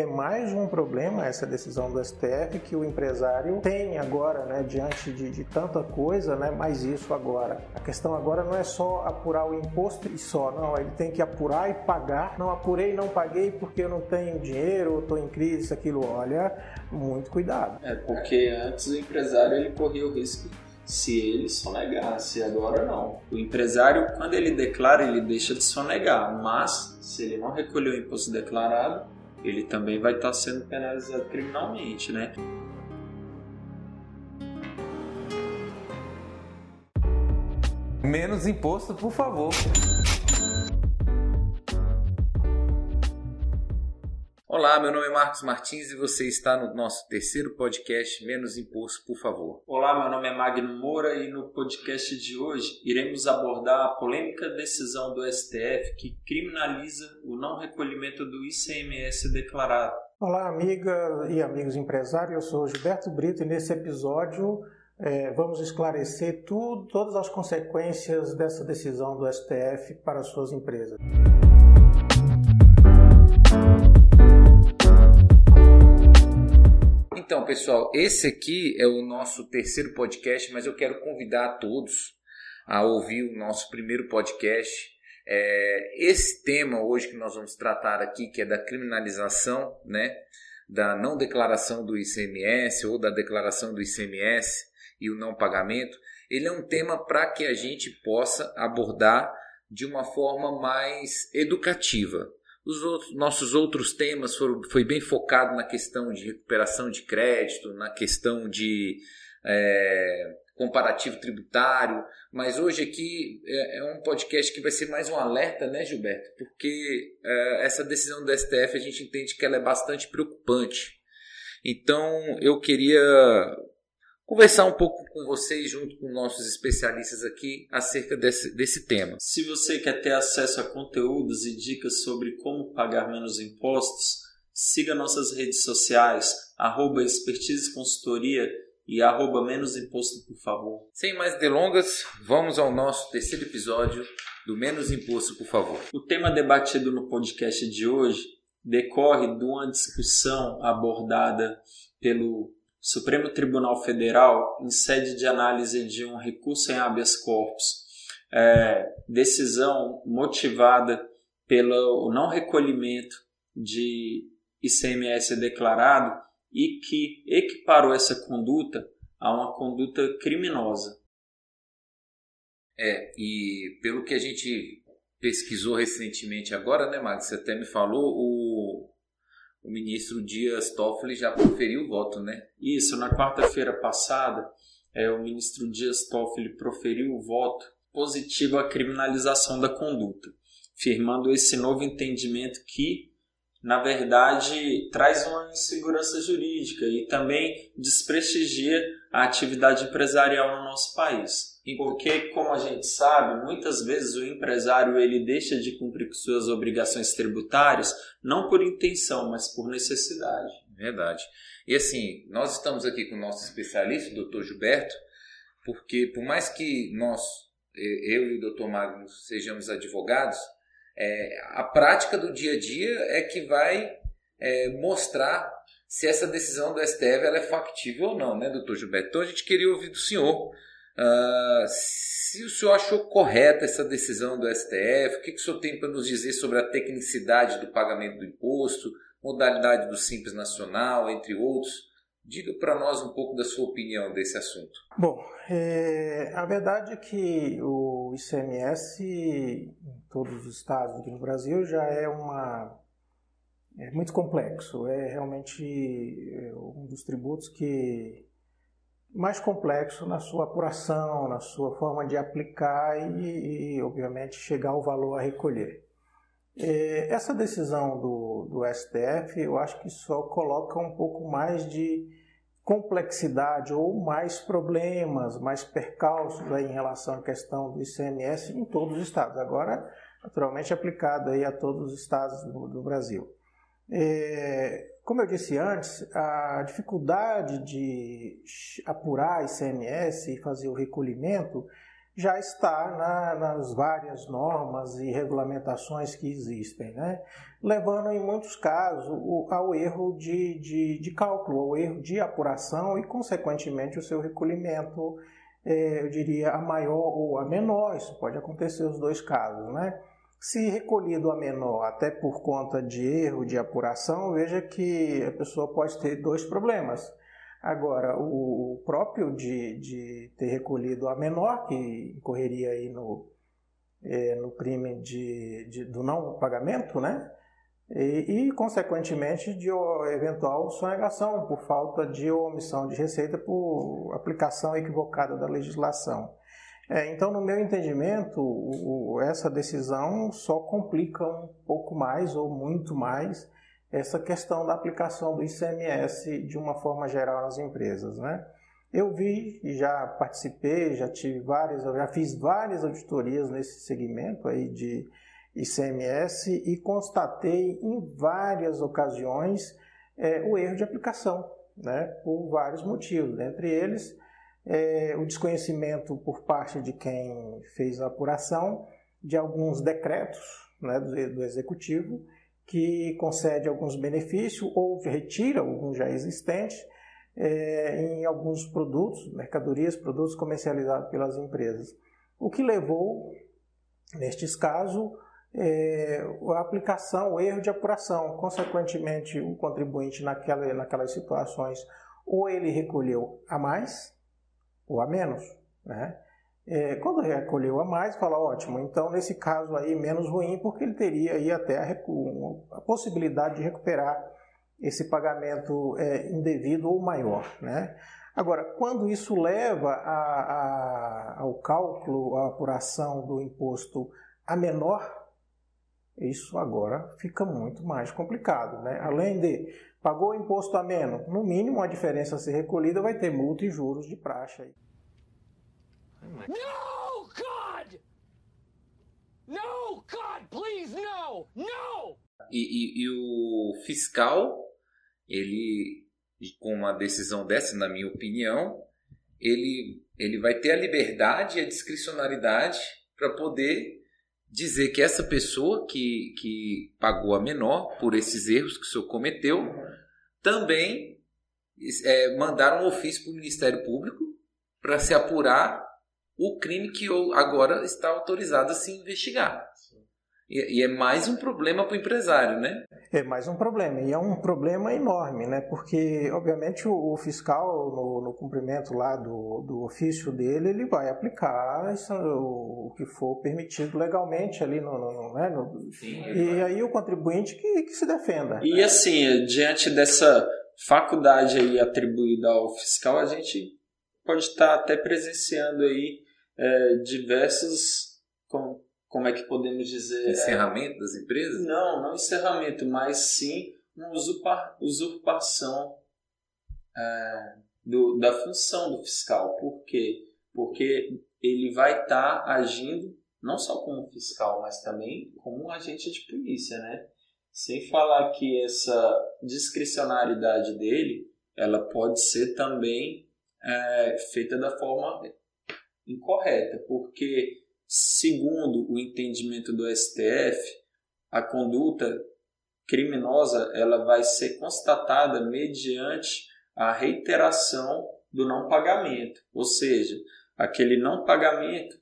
é mais um problema essa decisão do STF que o empresário tem agora, né, diante de, de, tanta coisa, né, mais isso agora. A questão agora não é só apurar o imposto e só, não, ele tem que apurar e pagar. Não apurei, não paguei porque eu não tenho dinheiro, estou em crise, aquilo. Olha, muito cuidado. É porque antes o empresário ele corria o risco se ele sonegasse, agora não. O empresário, quando ele declara, ele deixa de sonegar, mas se ele não recolheu o imposto declarado, ele também vai estar sendo penalizado criminalmente, né? Menos imposto, por favor. Olá, meu nome é Marcos Martins e você está no nosso terceiro podcast Menos Imposto, por favor. Olá, meu nome é Magno Moura e no podcast de hoje iremos abordar a polêmica decisão do STF que criminaliza o não recolhimento do ICMS declarado. Olá, amiga e amigos empresários, eu sou Gilberto Brito e nesse episódio é, vamos esclarecer tudo, todas as consequências dessa decisão do STF para as suas empresas. Pessoal, esse aqui é o nosso terceiro podcast, mas eu quero convidar todos a ouvir o nosso primeiro podcast. É, esse tema hoje que nós vamos tratar aqui, que é da criminalização, né, da não declaração do ICMS ou da declaração do ICMS e o não pagamento, ele é um tema para que a gente possa abordar de uma forma mais educativa. Os outros, nossos outros temas foram, foi bem focado na questão de recuperação de crédito, na questão de é, comparativo tributário, mas hoje aqui é, é, um podcast que vai ser mais um alerta, né, Gilberto? Porque é, essa decisão do STF a gente entende que ela é bastante preocupante. Então eu queria conversar um pouco com vocês, junto com nossos especialistas aqui, acerca desse, desse tema. Se você quer ter acesso a conteúdos e dicas sobre como pagar menos impostos, siga nossas redes sociais, arroba expertise consultoria e arroba menos imposto, por favor. Sem mais delongas, vamos ao nosso terceiro episódio do Menos Imposto, por favor. O tema debatido no podcast de hoje decorre de uma discussão abordada pelo Supremo Tribunal Federal, em sede de análise de um recurso em habeas corpus, é, decisão motivada pelo não recolhimento de ICMS declarado e que equiparou essa conduta a uma conduta criminosa. É, e pelo que a gente pesquisou recentemente agora, né, Max? Você até me falou, o, o ministro Dias Toffoli já proferiu o voto, né? Isso, na quarta-feira passada, é, o ministro Dias Toffoli proferiu o voto positivo à criminalização da conduta, firmando esse novo entendimento que, na verdade, traz uma insegurança jurídica e também desprestigia a atividade empresarial no nosso país. Porque, como a gente sabe, muitas vezes o empresário ele deixa de cumprir com suas obrigações tributárias não por intenção, mas por necessidade. Verdade. E assim, nós estamos aqui com o nosso especialista, o doutor Gilberto, porque por mais que nós, eu e o doutor Magno, sejamos advogados, é, a prática do dia a dia é que vai é, mostrar se essa decisão do STF ela é factível ou não, né, doutor Gilberto? Então a gente queria ouvir do senhor Uh, se o senhor achou correta essa decisão do STF, o que, que o senhor tem para nos dizer sobre a tecnicidade do pagamento do imposto, modalidade do Simples Nacional, entre outros? Diga para nós um pouco da sua opinião desse assunto. Bom, é, a verdade é que o ICMS em todos os estados aqui no Brasil já é uma é muito complexo. É realmente é, um dos tributos que mais complexo na sua apuração, na sua forma de aplicar e, e obviamente, chegar ao valor a recolher. É, essa decisão do, do STF, eu acho que só coloca um pouco mais de complexidade ou mais problemas, mais percalços em relação à questão do ICMS em todos os estados. Agora, naturalmente, aplicado aí a todos os estados do, do Brasil. É, como eu disse antes, a dificuldade de apurar ICMS e fazer o recolhimento já está na, nas várias normas e regulamentações que existem, né? levando em muitos casos ao erro de, de, de cálculo, ao erro de apuração e, consequentemente, o seu recolhimento, é, eu diria, a maior ou a menor. Isso pode acontecer os dois casos, né? Se recolhido a menor, até por conta de erro de apuração, veja que a pessoa pode ter dois problemas. Agora, o próprio de, de ter recolhido a menor, que incorreria aí no, é, no crime de, de, do não pagamento, né? E, e, consequentemente, de eventual sonegação por falta de omissão de receita por aplicação equivocada da legislação. É, então, no meu entendimento, o, essa decisão só complica um pouco mais ou muito mais essa questão da aplicação do ICMS de uma forma geral nas empresas, né? Eu vi e já participei, já tive várias, eu já fiz várias auditorias nesse segmento aí de ICMS e constatei em várias ocasiões é, o erro de aplicação, né, por vários motivos. Entre eles, é, o desconhecimento por parte de quem fez a apuração de alguns decretos né, do, do Executivo que concede alguns benefícios ou retira alguns já existentes é, em alguns produtos, mercadorias, produtos comercializados pelas empresas. O que levou, nestes casos, é, a aplicação, o erro de apuração. Consequentemente, o contribuinte naquela, naquelas situações, ou ele recolheu a mais ou a menos. Né? É, quando recolheu a mais, fala ótimo, então nesse caso aí menos ruim, porque ele teria aí até a, a possibilidade de recuperar esse pagamento é, indevido ou maior. Né? Agora, quando isso leva a, a, ao cálculo, à apuração do imposto a menor isso agora fica muito mais complicado. Né? Além de pagou o imposto a menos, no mínimo a diferença a ser recolhida vai ter multa e juros de praxe. No, God! No, God, please, no! No! E, e, e o fiscal, ele, com uma decisão dessa, na minha opinião, ele, ele vai ter a liberdade e a discricionariedade para poder dizer que essa pessoa que, que pagou a menor por esses erros que o senhor cometeu também é, mandar um ofício para o Ministério Público para se apurar o crime que agora está autorizado a se investigar. E, e é mais um problema para o empresário, né? É mais um problema, e é um problema enorme, né? Porque, obviamente, o, o fiscal, no, no, cumprimento lá do, do ofício dele, ele vai aplicar isso, o, o, que for permitido legalmente ali no. no, né? no Sim, e vai. aí o contribuinte que, que se defenda. E assim, diante dessa faculdade aí atribuída ao fiscal, a gente pode estar até presenciando aí é, diversos como é que podemos dizer? Encerramento é, das empresas? Não, não encerramento, mas sim uma usurpa, usurpação é, do, da função do fiscal. Por quê? Porque ele vai estar tá agindo não só como fiscal, mas também como um agente de polícia, né? Sem falar que essa discricionariedade dele, ela pode ser também é, feita da forma incorreta, porque Segundo o entendimento do STF, a conduta criminosa ela vai ser constatada mediante a reiteração do não pagamento, ou seja, aquele não pagamento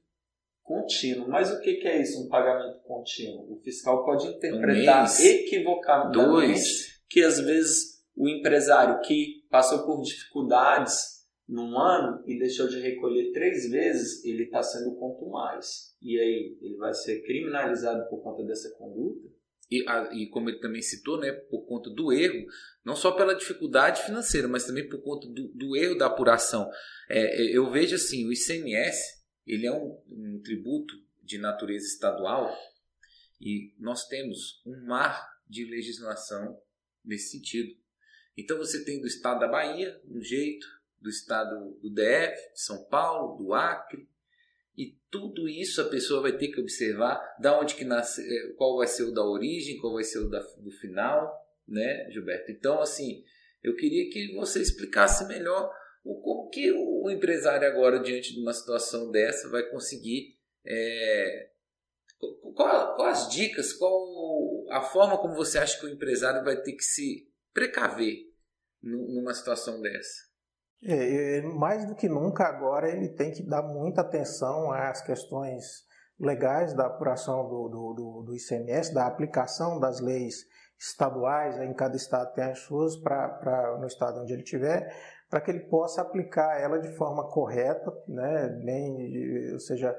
contínuo. Mas o que é isso, um pagamento contínuo? O fiscal pode interpretar um equivocadamente que às vezes o empresário que passou por dificuldades num ano e deixou de recolher três vezes, ele está sendo quanto mais. E aí, ele vai ser criminalizado por conta dessa conduta? E, a, e como ele também citou, né, por conta do erro, não só pela dificuldade financeira, mas também por conta do, do erro da apuração. É, é eu vejo assim, o ICMS, ele é um, um tributo de natureza estadual e nós temos um mar de legislação nesse sentido. Então você tem do estado da Bahia um jeito, do estado do DF, São Paulo, do Acre, e tudo isso a pessoa vai ter que observar da onde que nasce, eh, qual vai ser o da origem, qual vai ser o da, do final, né, Gilberto? Então, assim, eu queria que você explicasse melhor Como que o empresário agora, diante de uma situação dessa, vai conseguir... É, qual, qual as dicas, qual a forma como você acha que o empresário vai ter que se precaver numa situação dessa? É, mais do que nunca agora ele tem que dar muita atenção às questões legais da apuração do, do, do, do ICMS, da aplicação das leis estaduais, em cada estado tem as suas, pra, pra, no estado onde ele estiver, para que ele possa aplicar ela de forma correta, né? Bem, ou seja,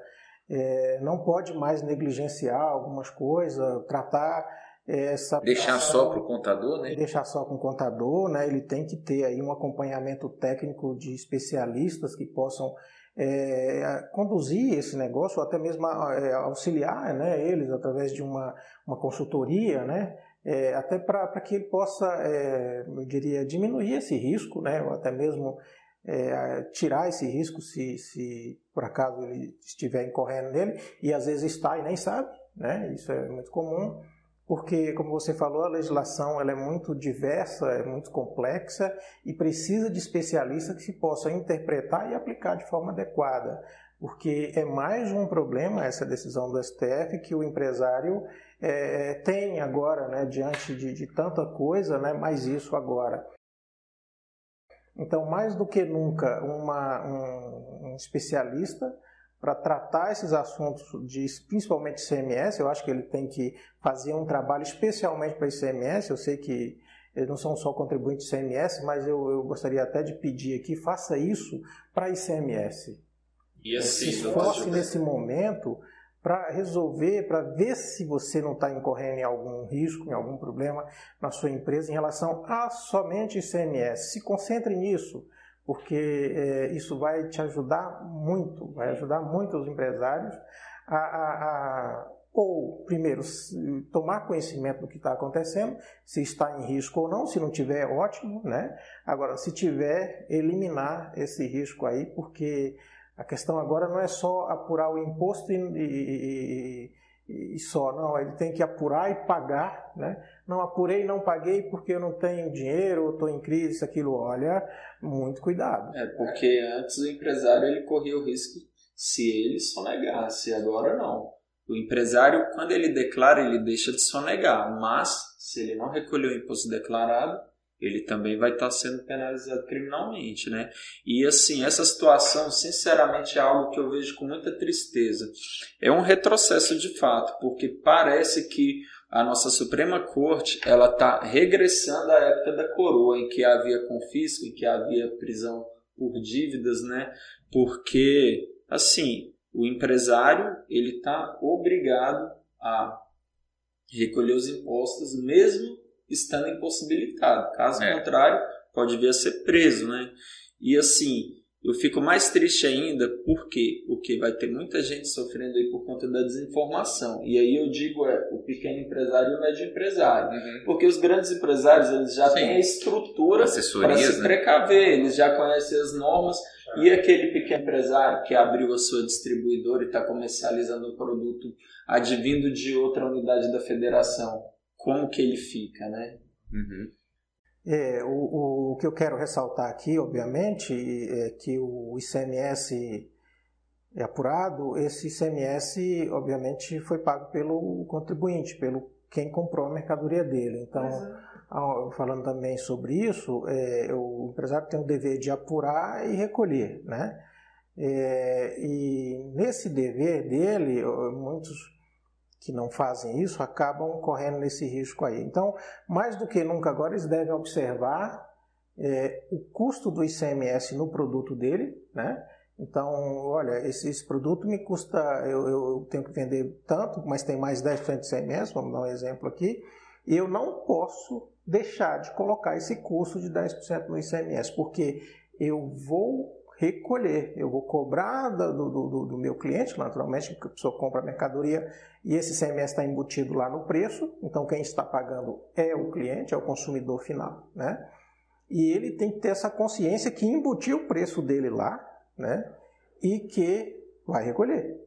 é, não pode mais negligenciar algumas coisas, tratar essa deixar só para o contador, né? Deixar só com o contador, né? Ele tem que ter aí um acompanhamento técnico de especialistas que possam é, conduzir esse negócio, ou até mesmo é, auxiliar né, eles através de uma, uma consultoria, né? É, até para que ele possa, é, eu diria, diminuir esse risco, né? Ou até mesmo é, tirar esse risco se, se por acaso ele estiver incorrendo nele, e às vezes está e nem sabe, né? Isso é muito comum porque, como você falou, a legislação ela é muito diversa, é muito complexa e precisa de especialistas que possam interpretar e aplicar de forma adequada. Porque é mais um problema essa decisão do STF que o empresário é, tem agora, né, diante de, de tanta coisa, né, mais isso agora. Então, mais do que nunca, uma, um, um especialista para tratar esses assuntos de principalmente ICMS. Eu acho que ele tem que fazer um trabalho especialmente para ICMS. Eu sei que eles não são só contribuintes de ICMS, mas eu, eu gostaria até de pedir aqui, faça isso para ICMS. E assim, Se esforce nesse momento para resolver, para ver se você não está incorrendo em algum risco, em algum problema na sua empresa em relação a somente ICMS. Se concentre nisso porque é, isso vai te ajudar muito, vai ajudar muito os empresários a, a, a ou, primeiro, tomar conhecimento do que está acontecendo, se está em risco ou não, se não tiver, ótimo, né? Agora, se tiver, eliminar esse risco aí, porque a questão agora não é só apurar o imposto e, e, e só, não, ele tem que apurar e pagar, né? Não apurei, não paguei porque eu não tenho dinheiro, estou em crise, aquilo, olha, muito cuidado. É, porque antes o empresário ele corria o risco se ele sonegasse, agora não. O empresário, quando ele declara, ele deixa de sonegar, mas se ele não recolheu o imposto declarado, ele também vai estar sendo penalizado criminalmente, né? E assim, essa situação, sinceramente, é algo que eu vejo com muita tristeza. É um retrocesso de fato, porque parece que a nossa Suprema Corte ela está regressando à época da coroa, em que havia confisco, em que havia prisão por dívidas, né? Porque, assim, o empresário ele está obrigado a recolher os impostos, mesmo estando impossibilitado. Caso é. contrário, pode vir a ser preso, né? E assim, eu fico mais triste ainda, por quê? Porque vai ter muita gente sofrendo aí por conta da desinformação. E aí eu digo é o pequeno empresário e o médio empresário. Uhum. Porque os grandes empresários, eles já Sim. têm a estrutura para se né? precaver, eles já conhecem as normas. E aquele pequeno empresário que abriu a sua distribuidora e está comercializando o produto advindo de outra unidade da federação, como que ele fica, né? Uhum. É, o, o que eu quero ressaltar aqui, obviamente, é que o ICMS é apurado, esse ICMS, obviamente, foi pago pelo contribuinte, pelo quem comprou a mercadoria dele. Então, uhum. falando também sobre isso, é, o empresário tem o dever de apurar e recolher, né? É, e nesse dever dele, muitos que não fazem isso acabam correndo nesse risco aí. Então, mais do que nunca agora, eles devem observar é, o custo do ICMS no produto dele, né? Então, olha, esse, esse produto me custa, eu, eu, tenho que vender tanto, mas tem mais 10% de ICMS, vamos dar um exemplo aqui, e eu não posso deixar de colocar esse custo de 10% no ICMS, porque eu vou recolher. Eu vou cobrar do, do, do, meu cliente, naturalmente, porque a pessoa compra a mercadoria e esse CMS está embutido lá no preço, então quem está pagando é o cliente, é o consumidor final, né? E ele tem que ter essa consciência que embutiu o preço dele lá, né? E que vai recolher.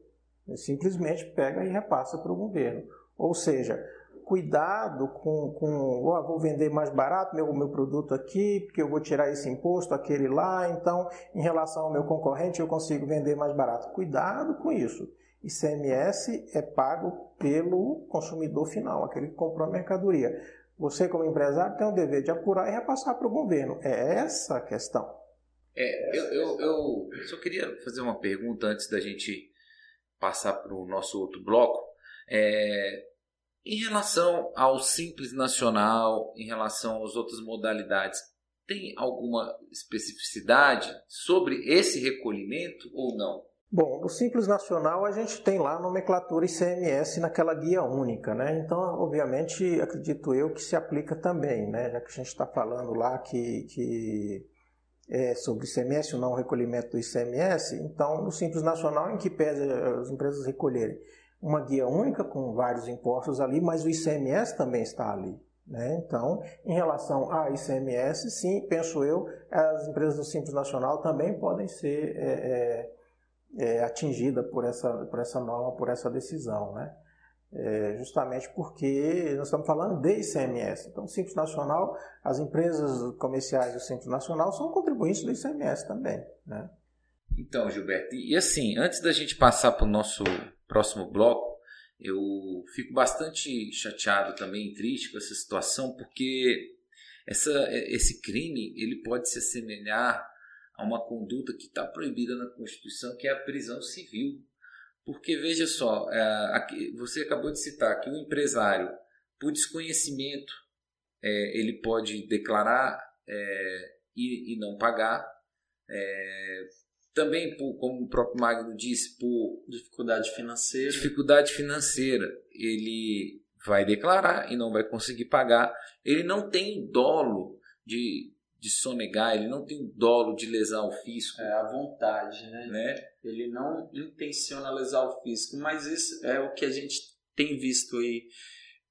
Ele simplesmente pega e repassa para o governo. Ou seja, cuidado com, com oh, vou vender mais barato meu, meu produto aqui, porque eu vou tirar esse imposto, aquele lá, então em relação ao meu concorrente eu consigo vender mais barato. Cuidado com isso. ICMS é pago pelo consumidor final, aquele que comprou a mercadoria. Você, como empresário, tem o dever de apurar e repassar para o governo. É essa a questão. É, eu, eu, eu só queria fazer uma pergunta antes da gente passar para o nosso outro bloco. É, em relação ao Simples Nacional, em relação às outras modalidades, tem alguma especificidade sobre esse recolhimento ou não? Bom, no Simples Nacional a gente tem lá a nomenclatura ICMS naquela guia única, né? Então, obviamente, acredito eu que se aplica também, né? Já que a gente está falando lá que, que é sobre ICMS ou não recolhimento do ICMS, então no Simples Nacional, em que pese as empresas recolherem uma guia única com vários impostos ali, mas o ICMS também está ali. Né? Então, em relação a ICMS, sim, penso eu, as empresas do Simples Nacional também podem ser é, é, é, atingidas por essa, por essa norma, por essa decisão. Né? É, justamente porque nós estamos falando de ICMS. Então, o Simples Nacional, as empresas comerciais do Simples Nacional são contribuintes do ICMS também. Né? Então, Gilberto, e assim, antes da gente passar para o nosso próximo bloco, eu fico bastante chateado também, triste com essa situação, porque essa, esse crime ele pode se assemelhar a uma conduta que está proibida na Constituição, que é a prisão civil. Porque veja só, é, você acabou de citar que o empresário, por desconhecimento, é, ele pode declarar é, e, não pagar, também, por, como o próprio Magno disse, por dificuldade financeira. Dificuldade financeira. Ele vai declarar e não vai conseguir pagar. Ele não tem dolo de, de sonegar, ele não tem dolo de lesar o fisco. É a vontade, né? né? Ele não intenciona lesar o fisco, mas isso é o que a gente tem visto aí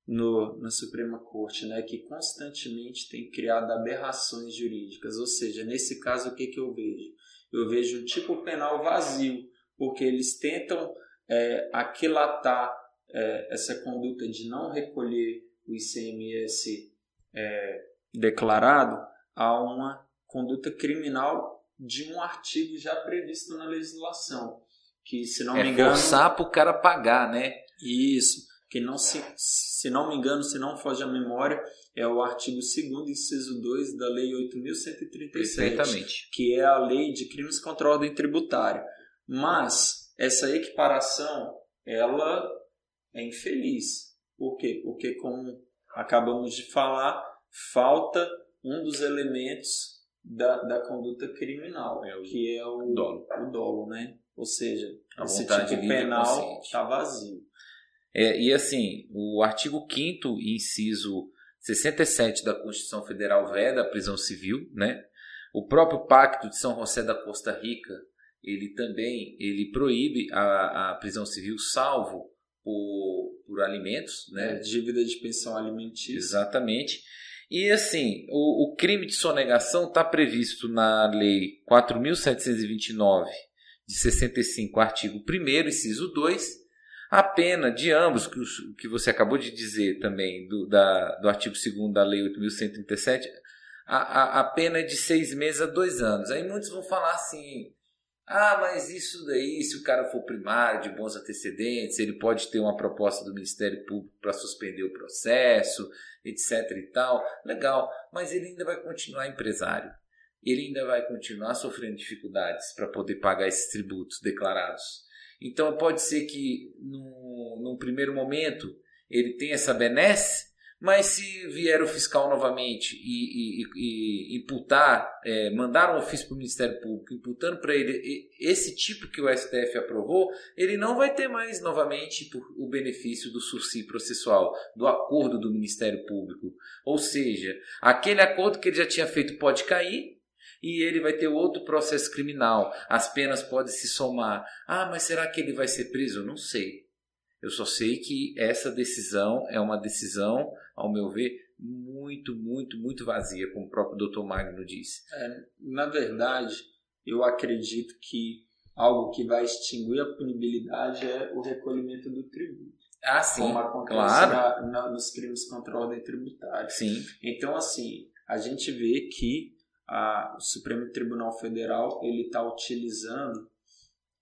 no, na Suprema Corte, né? Que constantemente tem criado aberrações jurídicas. Ou seja, nesse caso, o que, que eu vejo? Eu vejo tipo penal vazio, porque eles tentam é, aquilatar é, essa conduta de não recolher o ICMS é, declarado a uma conduta criminal de um artigo já previsto na legislação. Que, se não é me engano. forçar para o cara pagar, né? Isso. Que não se, se não me engano, se não foge a memória, é o artigo 2 inciso 2 da Lei 8.137, que é a lei de crimes contra a ordem tributária. Mas essa equiparação, ela é infeliz. Por quê? Porque, como acabamos de falar, falta um dos elementos da, da conduta criminal, é o, que é o dolo. o dolo, né? Ou seja, a esse tipo penal está vazio. É, e assim, o artigo 5 inciso 67 da Constituição Federal veda a prisão civil, né? O próprio Pacto de São José da Costa Rica, ele também ele proíbe a, a prisão civil salvo por, por alimentos, né? É, dívida de pensão alimentícia. Exatamente. E assim, o, o crime de sonegação está previsto na Lei 4.729 de 65, artigo 1 inciso 2, a pena de ambos, que, que você acabou de dizer também, do, da, do artigo 2 da Lei 8.137, a, a, a pena é de seis meses a dois anos. Aí muitos vão falar assim: ah, mas isso daí, se o cara for primário, de bons antecedentes, ele pode ter uma proposta do Ministério Público para suspender o processo, etc e tal. Legal, mas ele ainda vai continuar empresário. Ele ainda vai continuar sofrendo dificuldades para poder pagar esses tributos declarados. Então pode ser que no, num primeiro momento ele tenha essa benesse, mas se vier o fiscal novamente e, e, e, e imputar, é, mandar um ofício para o Ministério Público imputando para ele esse tipo que o STF aprovou, ele não vai ter mais novamente o benefício do sursi processual, do acordo do Ministério Público. Ou seja, aquele acordo que ele já tinha feito pode cair e ele vai ter outro processo criminal. As penas podem se somar. Ah, mas será que ele vai ser preso? Não sei. Eu só sei que essa decisão é uma decisão, ao meu ver, muito, muito, muito vazia, como o próprio Dr. Magno disse. É, na verdade, eu acredito que algo que vai extinguir a punibilidade é o recolhimento do tributo. Ah, sim. Como acontece claro. na- na- nos crimes contra a ordem tributária. Sim. Então, assim, a gente vê que a- o Supremo Tribunal Federal ele está utilizando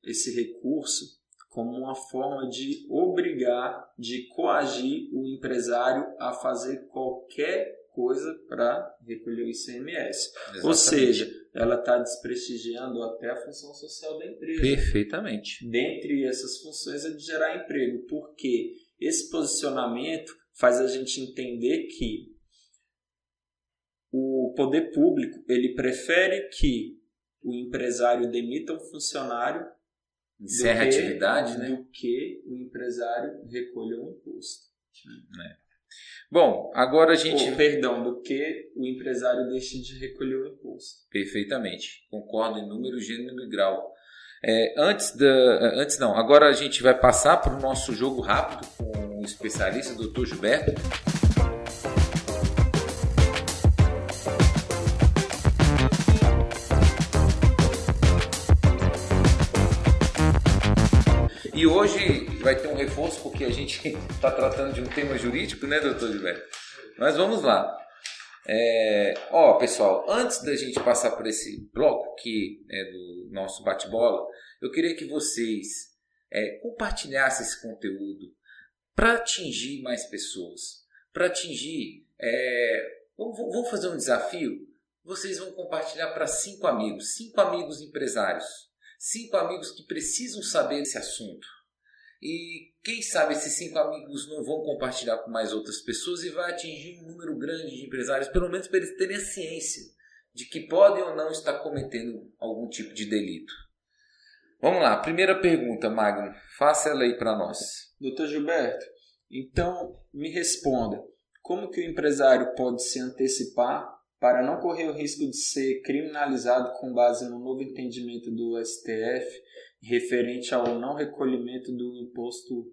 esse recurso como uma forma de obrigar, de coagir o empresário a fazer qualquer coisa para recolher o ICMS. Ou Exatamente. seja, ela está desprestigiando até a função social da empresa. Perfeitamente. Dentre essas funções é de gerar emprego, porque esse posicionamento faz a gente entender que o poder público ele prefere que o empresário demita um funcionário Encerra a do atividade, né? do que o empresário recolha um imposto. Bom, agora a gente. Ou, perdão, do que o empresário deixe de recolher o imposto. Perfeitamente. Concordo em número, gênero e grau. É, antes da. Antes não, agora a gente vai passar para o nosso jogo rápido com o especialista, Dr. Gilberto. Porque a gente está tratando de um tema jurídico, né, doutor Gilberto? Mas vamos lá. É, ó, pessoal, antes da gente passar por esse bloco que é do nosso bate-bola, eu queria que vocês é, compartilhassem esse conteúdo para atingir mais pessoas, para atingir. É, vamos fazer um desafio. Vocês vão compartilhar para cinco amigos, cinco amigos empresários, cinco amigos que precisam saber esse assunto. E quem sabe esses cinco amigos não vão compartilhar com mais outras pessoas e vai atingir um número grande de empresários, pelo menos para eles terem a ciência de que podem ou não estar cometendo algum tipo de delito. Vamos lá, primeira pergunta, Magno, faça ela aí para nós. Doutor Gilberto, então me responda, como que o empresário pode se antecipar para não correr o risco de ser criminalizado com base no novo entendimento do STF referente ao não recolhimento do imposto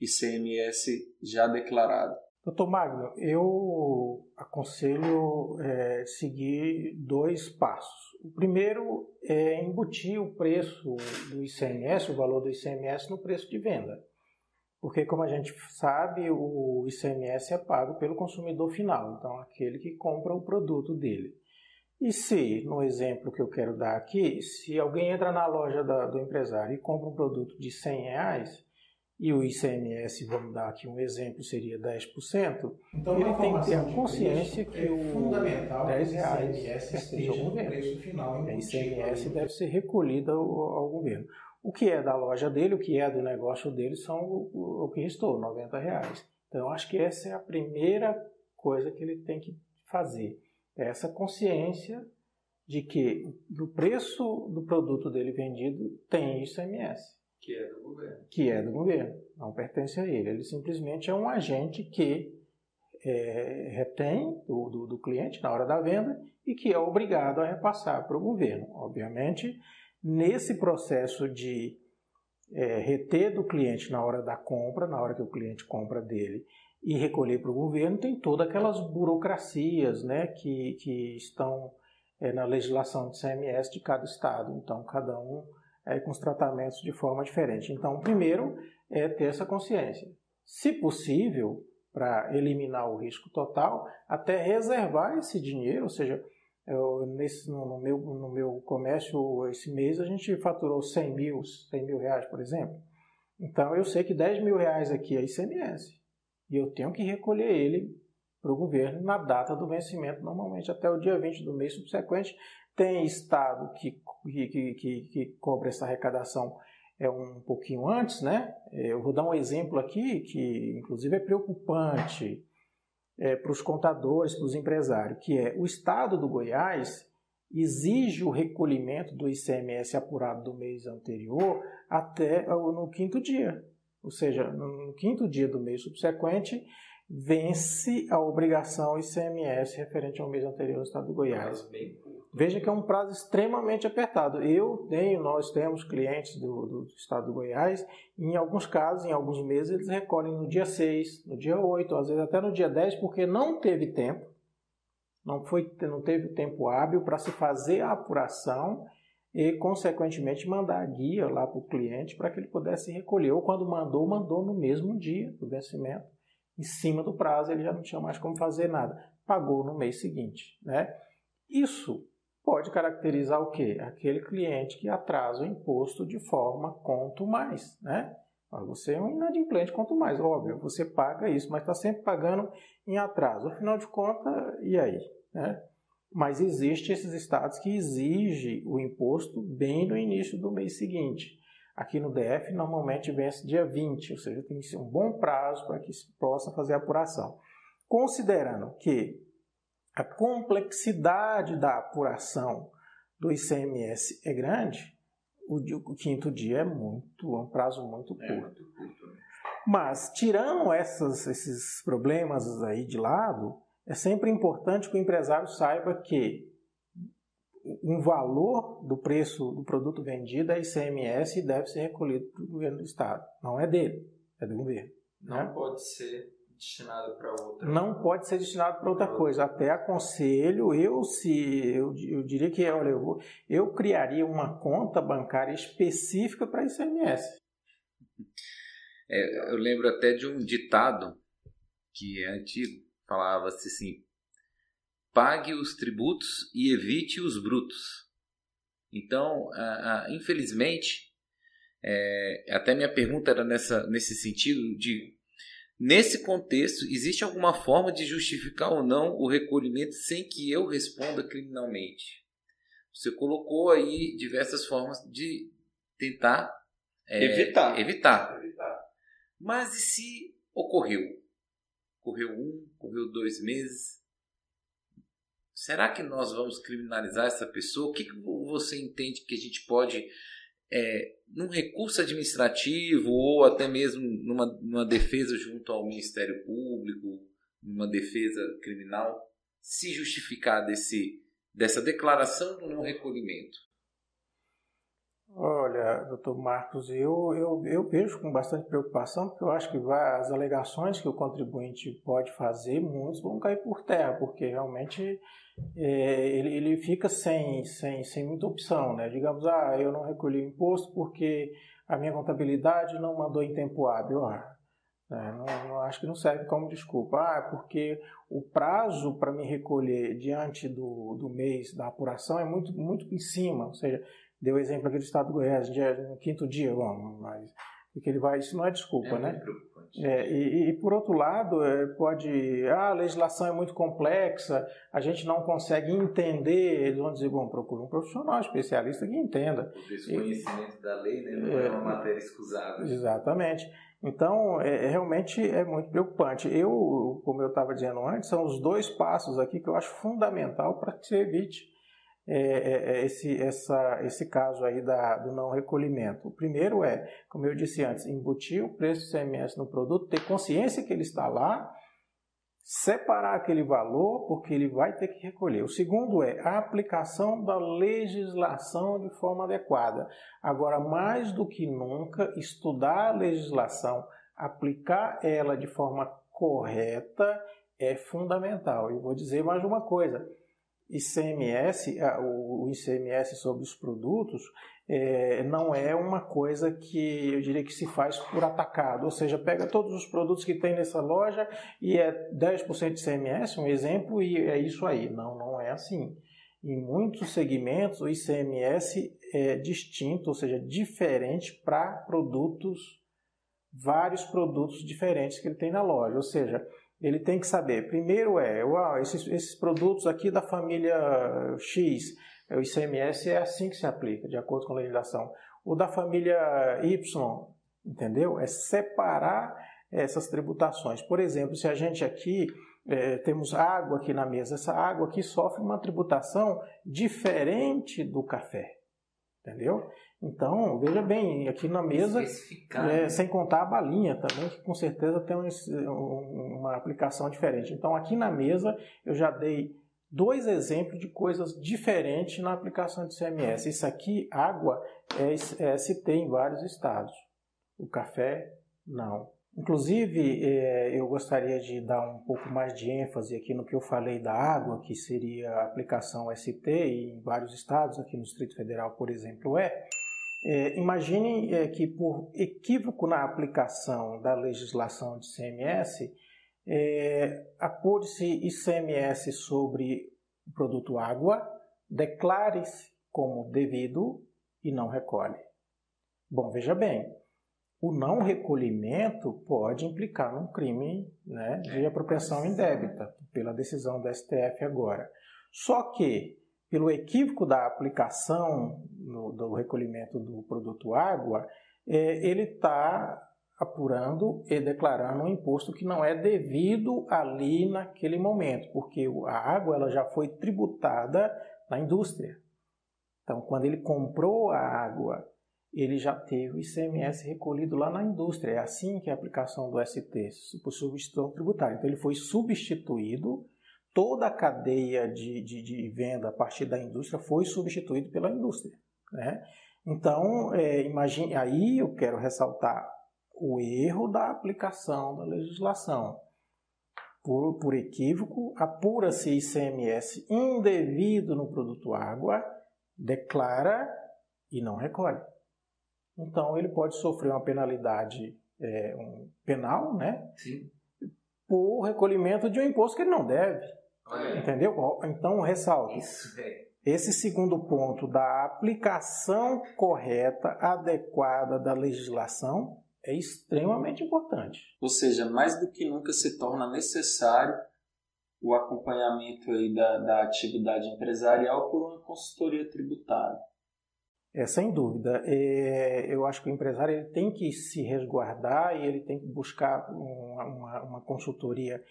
ICMS já declarado? Doutor Magno, eu aconselho é, seguir dois passos. O primeiro é embutir o preço do ICMS, o valor do ICMS, no preço de venda. Porque, como a gente sabe, o ICMS é pago pelo consumidor final, então aquele que compra o produto dele. E se, no exemplo que eu quero dar aqui, se alguém entra na loja da, do empresário e compra um produto de 100 reais, e o ICMS, vamos dar aqui um exemplo, seria 10%, Então, ele tem que ter a consciência preço, que é o fundamental que 10 o reais ICMS pertence ao esteja no governo. preço final A embutido ICMS deve ser recolhida ao, ao governo. O que é da loja dele, o que é do negócio dele, são o, o- o que restou, 90 reais. Então, eu acho que essa é a primeira coisa que ele tem que fazer. Essa consciência de que o preço do produto dele vendido tem ICMS Que é do governo. que é do governo, não pertence a ele. Ele simplesmente é um agente que é, retém do, do, do cliente na hora da venda e que é obrigado a repassar para o governo. Obviamente, nesse processo de é, reter do cliente na hora da compra, na hora que o cliente compra dele, e recolher para o governo, tem todas aquelas burocracias né, que, que estão é, na legislação de CMS de cada estado. Então, cada um é, com os tratamentos de forma diferente. Então, primeiro é ter essa consciência. Se possível, para eliminar o risco total, até reservar esse dinheiro, ou seja, eu, nesse, no, no meu, no meu comércio, esse mês, a gente faturou 100 mil, 100 mil reais, por exemplo. Então, eu sei que 10 mil reais aqui é ICMS. E eu tenho que recolher ele para o governo na data do vencimento, normalmente até o dia 20 do mês subsequente. Tem estado que, que, que, que cobra essa arrecadação é um pouquinho antes, né? Eu vou dar um exemplo aqui que, inclusive, é preocupante é, para os contadores, para os empresários, que é o estado do Goiás exige o recolhimento do ICMS apurado do mês anterior até no quinto dia. Ou seja, no quinto dia do mês subsequente, vence a obrigação ICMS referente ao mês anterior no estado do Goiás. Veja que é um prazo extremamente apertado. Eu tenho, nós temos clientes do, do estado do Goiás, em alguns casos, em alguns meses, eles recolhem no dia 6, no dia 8, às vezes até no dia 10, porque não teve tempo, não, foi, não teve tempo hábil para se fazer a apuração e, consequentemente, mandar a guia lá para o cliente para que ele pudesse recolher. Ou quando mandou, mandou no mesmo dia do vencimento, em cima do prazo, ele já não tinha mais como fazer nada. Pagou no mês seguinte. Né? Isso pode caracterizar o quê? Aquele cliente que atrasa o imposto de forma quanto mais. Né? Você é um inadimplente quanto mais, óbvio, você paga isso, mas está sempre pagando em atraso. Afinal de contas, e aí? Né? Mas existem esses estados que exigem o imposto bem no início do mês seguinte. Aqui no DF, normalmente vence dia 20, ou seja, tem que ser um bom prazo para que se possa fazer a apuração. Considerando que a complexidade da apuração do ICMS é grande, o, o quinto dia é muito, é um prazo muito curto. É curto né? Mas, tirando essas, esses problemas aí de lado, é sempre importante que o empresário saiba que um valor do preço do produto vendido é ICMS e deve ser recolhido pelo governo do Estado. Não é dele, é do governo. Não né? pode ser destinado para outra. Não pode ser destinado para outra coisa. Até aconselho, eu se eu, eu diria que olha, eu, vou, eu criaria uma conta bancária específica para ICMS. É, eu lembro até de um ditado que é antigo, falava-se assim: pague os tributos e evite os brutos. Então, infelizmente, é, até minha pergunta era nessa, nesse sentido de Nesse contexto, existe alguma forma de justificar ou não o recolhimento sem que eu responda criminalmente? Você colocou aí diversas formas de tentar é, evitar. evitar. evitar. Mas e se ocorreu? Ocorreu um, ocorreu dois meses? Será que nós vamos criminalizar essa pessoa? O que, que você entende que a gente pode é, num recurso administrativo ou até mesmo numa, numa defesa junto ao Ministério Público, numa defesa criminal, se justificar desse, dessa declaração do não recolhimento? Olha, doutor Marcos, eu, eu, eu vejo com bastante preocupação, porque eu acho que as alegações que o contribuinte pode fazer, muitos vão cair por terra, porque realmente é, ele, ele fica sem, sem, sem muita opção. Né? Digamos, ah, eu não recolhi o imposto porque a minha contabilidade não mandou em tempo hábil. Ah, né? não, não, acho que não serve como desculpa. Ah, porque o prazo para me recolher diante do, do mês da apuração é muito, muito em cima, ou seja, deu o exemplo aqui do estado do Goiás, dia, no quinto dia, bom, mas que ele vai, isso não é desculpa, é né? É, e, e, por outro lado, é, pode, ah, a legislação é muito complexa, a gente não consegue entender, eles vão dizer, bom, procura um profissional especialista que entenda. O desconhecimento e, da lei, né? Não é, é uma matéria escusável. Exatamente. Então, é, é, realmente é muito preocupante. Eu, como eu estava dizendo antes, são os dois passos aqui que eu acho fundamental para que se evite é, é, é, esse, essa, esse caso aí da, do não recolhimento? O primeiro é, como eu disse antes, embutir o preço do CMS no produto, ter consciência que ele está lá, separar aquele valor, porque ele vai ter que recolher. O segundo é a aplicação da legislação de forma adequada. Agora, mais do que nunca, estudar a legislação, aplicar ela de forma correta é fundamental. E vou dizer mais uma coisa ICMS, o ICMS sobre os produtos, é, não é uma coisa que eu diria que se faz por atacado, ou seja, pega todos os produtos que tem nessa loja e é 10% de ICMS, um exemplo, e é isso aí. Não, não é assim. Em muitos segmentos, o ICMS é distinto, ou seja, diferente para produtos, vários produtos diferentes que ele tem na loja. Ou seja, ele tem que saber, primeiro é, uau, esses, esses produtos aqui da família X, o ICMS é assim que se aplica, de acordo com a legislação. O da família Y, entendeu? É separar essas tributações. Por exemplo, se a gente aqui é, temos água aqui na mesa, essa água aqui sofre uma tributação diferente do café, entendeu? Então, veja bem, aqui na mesa, é, sem contar a balinha também, que com certeza tem um, uma aplicação diferente. Então, aqui na mesa, eu já dei dois exemplos de coisas diferentes na aplicação de CMS. Isso aqui, água, é, é ST em vários estados. O café, não. Inclusive, é, eu gostaria de dar um pouco mais de ênfase aqui no que eu falei da água, que seria a aplicação ST, em vários estados, aqui no Distrito Federal, por exemplo, é. É imagine é, que, por equívoco na aplicação da legislação de CMS, é, apure-se ICMS sobre o produto água, declare-se como devido e não recolhe. Bom, veja bem, o não recolhimento pode implicar num crime né, de é, apropriação indébita, pela decisão do STF agora. Só que, pelo equívoco da aplicação no, do recolhimento do produto água, é, ele está apurando e declarando um imposto que não é devido ali naquele momento, porque a água ela já foi tributada na indústria. Então, quando ele comprou a água ele já teve o ICMS recolhido lá na indústria. É assim que é a aplicação do ST, por substituição tributária. Então, ele foi substituído, toda a cadeia de, de, de venda a partir da indústria foi substituída pela indústria. Né? Então, é, imagine, aí eu quero ressaltar o erro da aplicação da legislação. Por, por equívoco, apura-se ICMS indevido no produto água, declara e não recolhe então ele pode sofrer uma penalidade é, um penal, né? Sim. Por recolhimento de um imposto que ele não deve. Olha. Entendeu? Então, ressalto. Isso, é. Esse segundo ponto da aplicação correta, adequada da legislação é extremamente importante. Ou seja, mais do que nunca se torna necessário o acompanhamento aí da, da atividade empresarial por uma consultoria tributária. É, sem dúvida. É, eu acho que o empresário ele tem que se resguardar e ele tem que buscar uma, uma, uma consultoria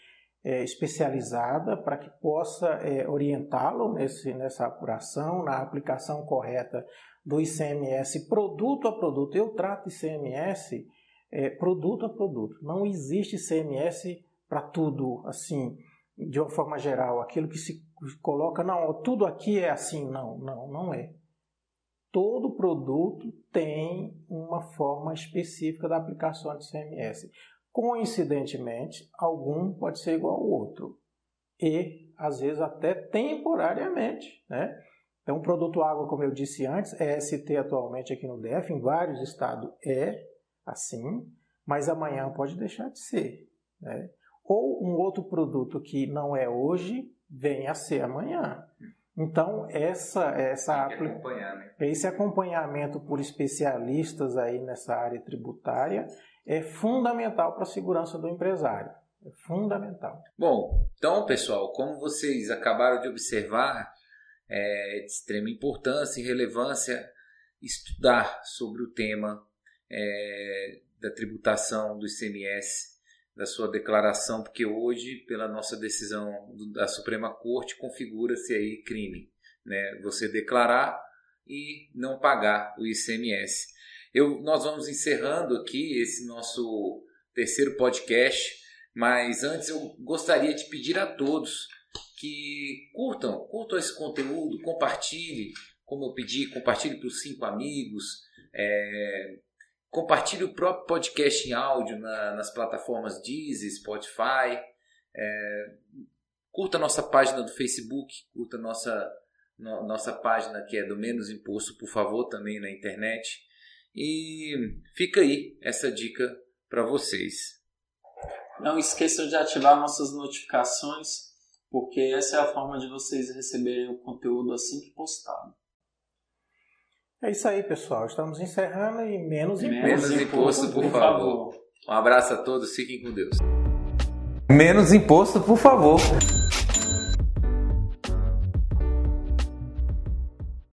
é, especializada para que possa é, orientá-lo nessa apuração, na aplicação correta do ICMS produto a produto. Eu trato ICMS é, produto a produto. Não existe ICMS para tudo, assim, de uma forma geral. Aquilo que se coloca, não, tudo aqui é assim. Não, não, não é todo produto tem uma forma específica da aplicação de CMS. Coincidentemente, algum pode ser igual ao outro. E, às vezes, até temporariamente. Né? Então, o produto água, como eu disse antes, é ST atualmente aqui no DF, em vários estados é assim, mas amanhã pode deixar de ser. Né? Ou um outro produto que não é hoje, vem a ser amanhã. Então, essa, essa acompanhar, né? esse acompanhamento por especialistas aí nessa área tributária é fundamental para a segurança do empresário. É fundamental. Bom, então, pessoal, como vocês acabaram de observar, é de extrema importância e relevância estudar sobre o tema é, da tributação do ICMS da sua declaração, porque hoje, pela nossa decisão da Suprema Corte, configura-se aí crime, né? Você declarar e não pagar o ICMS. Eu, nós vamos encerrando aqui esse nosso terceiro podcast, mas antes eu gostaria de pedir a todos que curtam, curtam esse conteúdo, compartilhe, como eu pedi, compartilhe para os cinco amigos, é, Compartilhe o próprio podcast em áudio na, nas plataformas Deezer, Spotify. É, curta nossa página do Facebook, curta nossa, no, nossa página que é do Menos Imposto, por favor, também na internet. E fica aí essa dica para vocês. Não esqueçam de ativar nossas notificações, porque essa é a forma de vocês receberem o conteúdo assim que postado. É isso aí, pessoal. Estamos encerrando e menos imposto. Menos imposto, por, por favor. favor. Um abraço a todos, fiquem com Deus. Menos imposto, por favor.